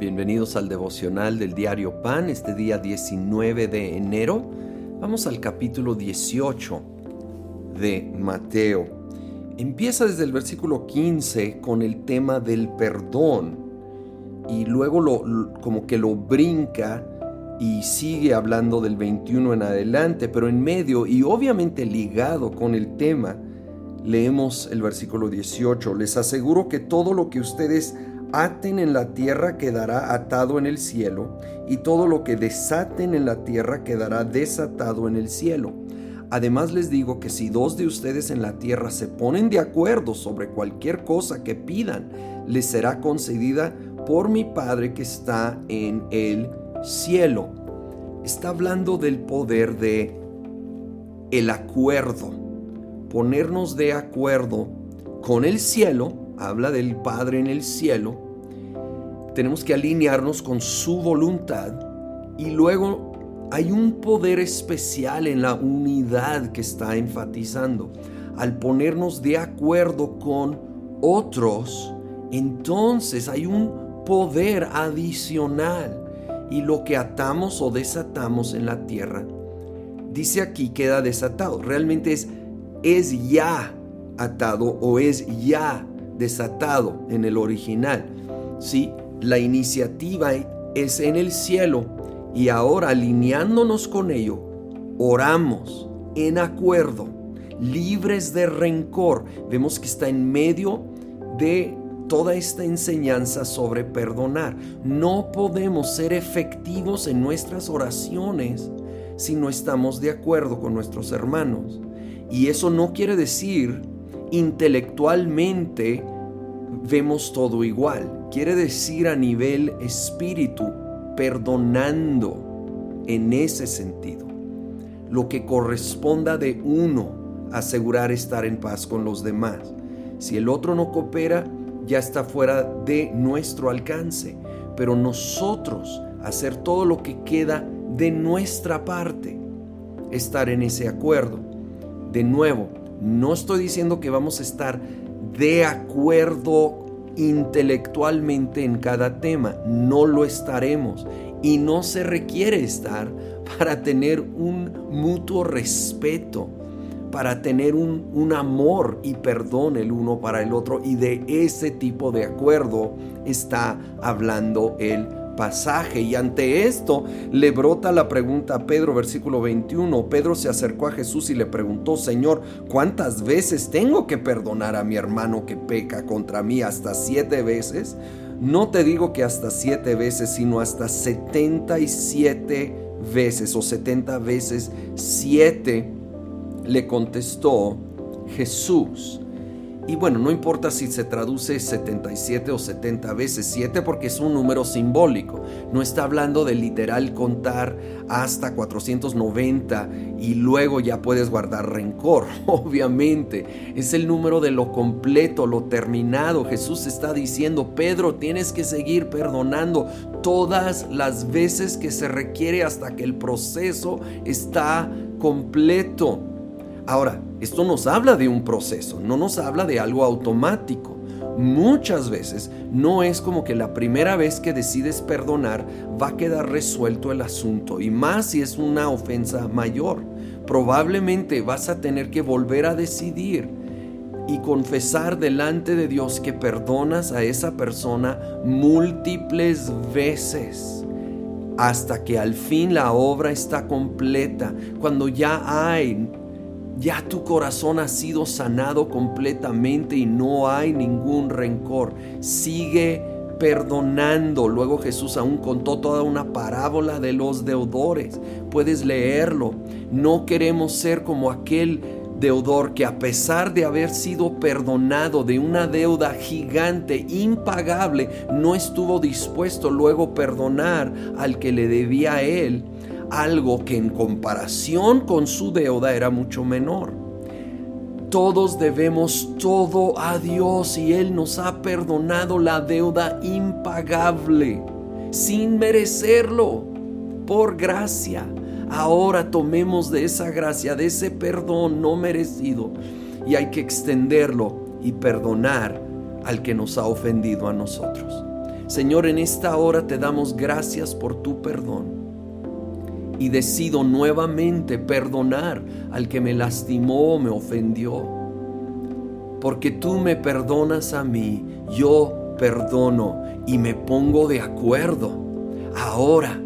Bienvenidos al devocional del diario Pan, este día 19 de enero. Vamos al capítulo 18 de Mateo. Empieza desde el versículo 15 con el tema del perdón y luego lo, como que lo brinca y sigue hablando del 21 en adelante, pero en medio y obviamente ligado con el tema, leemos el versículo 18. Les aseguro que todo lo que ustedes aten en la tierra quedará atado en el cielo, y todo lo que desaten en la tierra quedará desatado en el cielo. Además les digo que si dos de ustedes en la tierra se ponen de acuerdo sobre cualquier cosa que pidan, les será concedida por mi Padre que está en el cielo. Está hablando del poder de el acuerdo, ponernos de acuerdo con el cielo habla del Padre en el cielo, tenemos que alinearnos con su voluntad y luego hay un poder especial en la unidad que está enfatizando. Al ponernos de acuerdo con otros, entonces hay un poder adicional y lo que atamos o desatamos en la tierra, dice aquí queda desatado. Realmente es, es ya atado o es ya desatado en el original. ¿sí? La iniciativa es en el cielo y ahora alineándonos con ello, oramos en acuerdo, libres de rencor. Vemos que está en medio de toda esta enseñanza sobre perdonar. No podemos ser efectivos en nuestras oraciones si no estamos de acuerdo con nuestros hermanos. Y eso no quiere decir intelectualmente vemos todo igual. Quiere decir a nivel espíritu, perdonando en ese sentido. Lo que corresponda de uno, asegurar estar en paz con los demás. Si el otro no coopera, ya está fuera de nuestro alcance. Pero nosotros hacer todo lo que queda de nuestra parte, estar en ese acuerdo. De nuevo, no estoy diciendo que vamos a estar de acuerdo intelectualmente en cada tema. No lo estaremos y no se requiere estar para tener un mutuo respeto, para tener un, un, amor y perdón el uno para el otro. Y de ese tipo de acuerdo está hablando el pasaje. Y ante esto le brota la pregunta a Pedro, versículo 21. Pedro se acercó a Jesús y le preguntó, Señor, ¿cuántas veces tengo que perdonar a mi hermano que peca contra mí? ¿Hasta siete veces? No te digo que hasta siete veces, sino hasta setenta y siete veces o setenta veces siete, le contestó Jesús. Y bueno, no importa si se traduce 77 o 70 veces 7 porque es un número simbólico. No está hablando de literal contar hasta 490 y luego ya puedes guardar rencor. Obviamente, es el número de lo completo, lo terminado. Jesús está diciendo, Pedro, tienes que seguir perdonando todas las veces que se requiere hasta que el proceso está completo. Ahora, esto nos habla de un proceso, no nos habla de algo automático. Muchas veces no es como que la primera vez que decides perdonar va a quedar resuelto el asunto y más si es una ofensa mayor. Probablemente vas a tener que volver a decidir y confesar delante de Dios que perdonas a esa persona múltiples veces hasta que al fin la obra está completa, cuando ya hay ya tu corazón ha sido sanado completamente y no hay ningún rencor. Sigue perdonando. Luego Jesús aún contó toda una parábola de los deudores. Puedes leerlo. No queremos ser como aquel deudor que a pesar de haber sido perdonado de una deuda gigante, impagable, no estuvo dispuesto luego perdonar al que le debía a él algo que en comparación con su deuda era mucho menor. Todos debemos todo a Dios y Él nos ha perdonado la deuda impagable, sin merecerlo, por gracia. Ahora tomemos de esa gracia, de ese perdón no merecido, y hay que extenderlo y perdonar al que nos ha ofendido a nosotros. Señor, en esta hora te damos gracias por tu perdón. Y decido nuevamente perdonar al que me lastimó o me ofendió. Porque tú me perdonas a mí, yo perdono y me pongo de acuerdo. Ahora,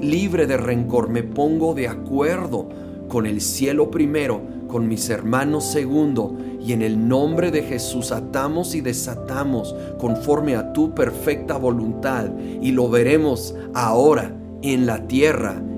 libre de rencor, me pongo de acuerdo con el cielo primero, con mis hermanos segundo, y en el nombre de Jesús atamos y desatamos conforme a tu perfecta voluntad, y lo veremos ahora en la tierra,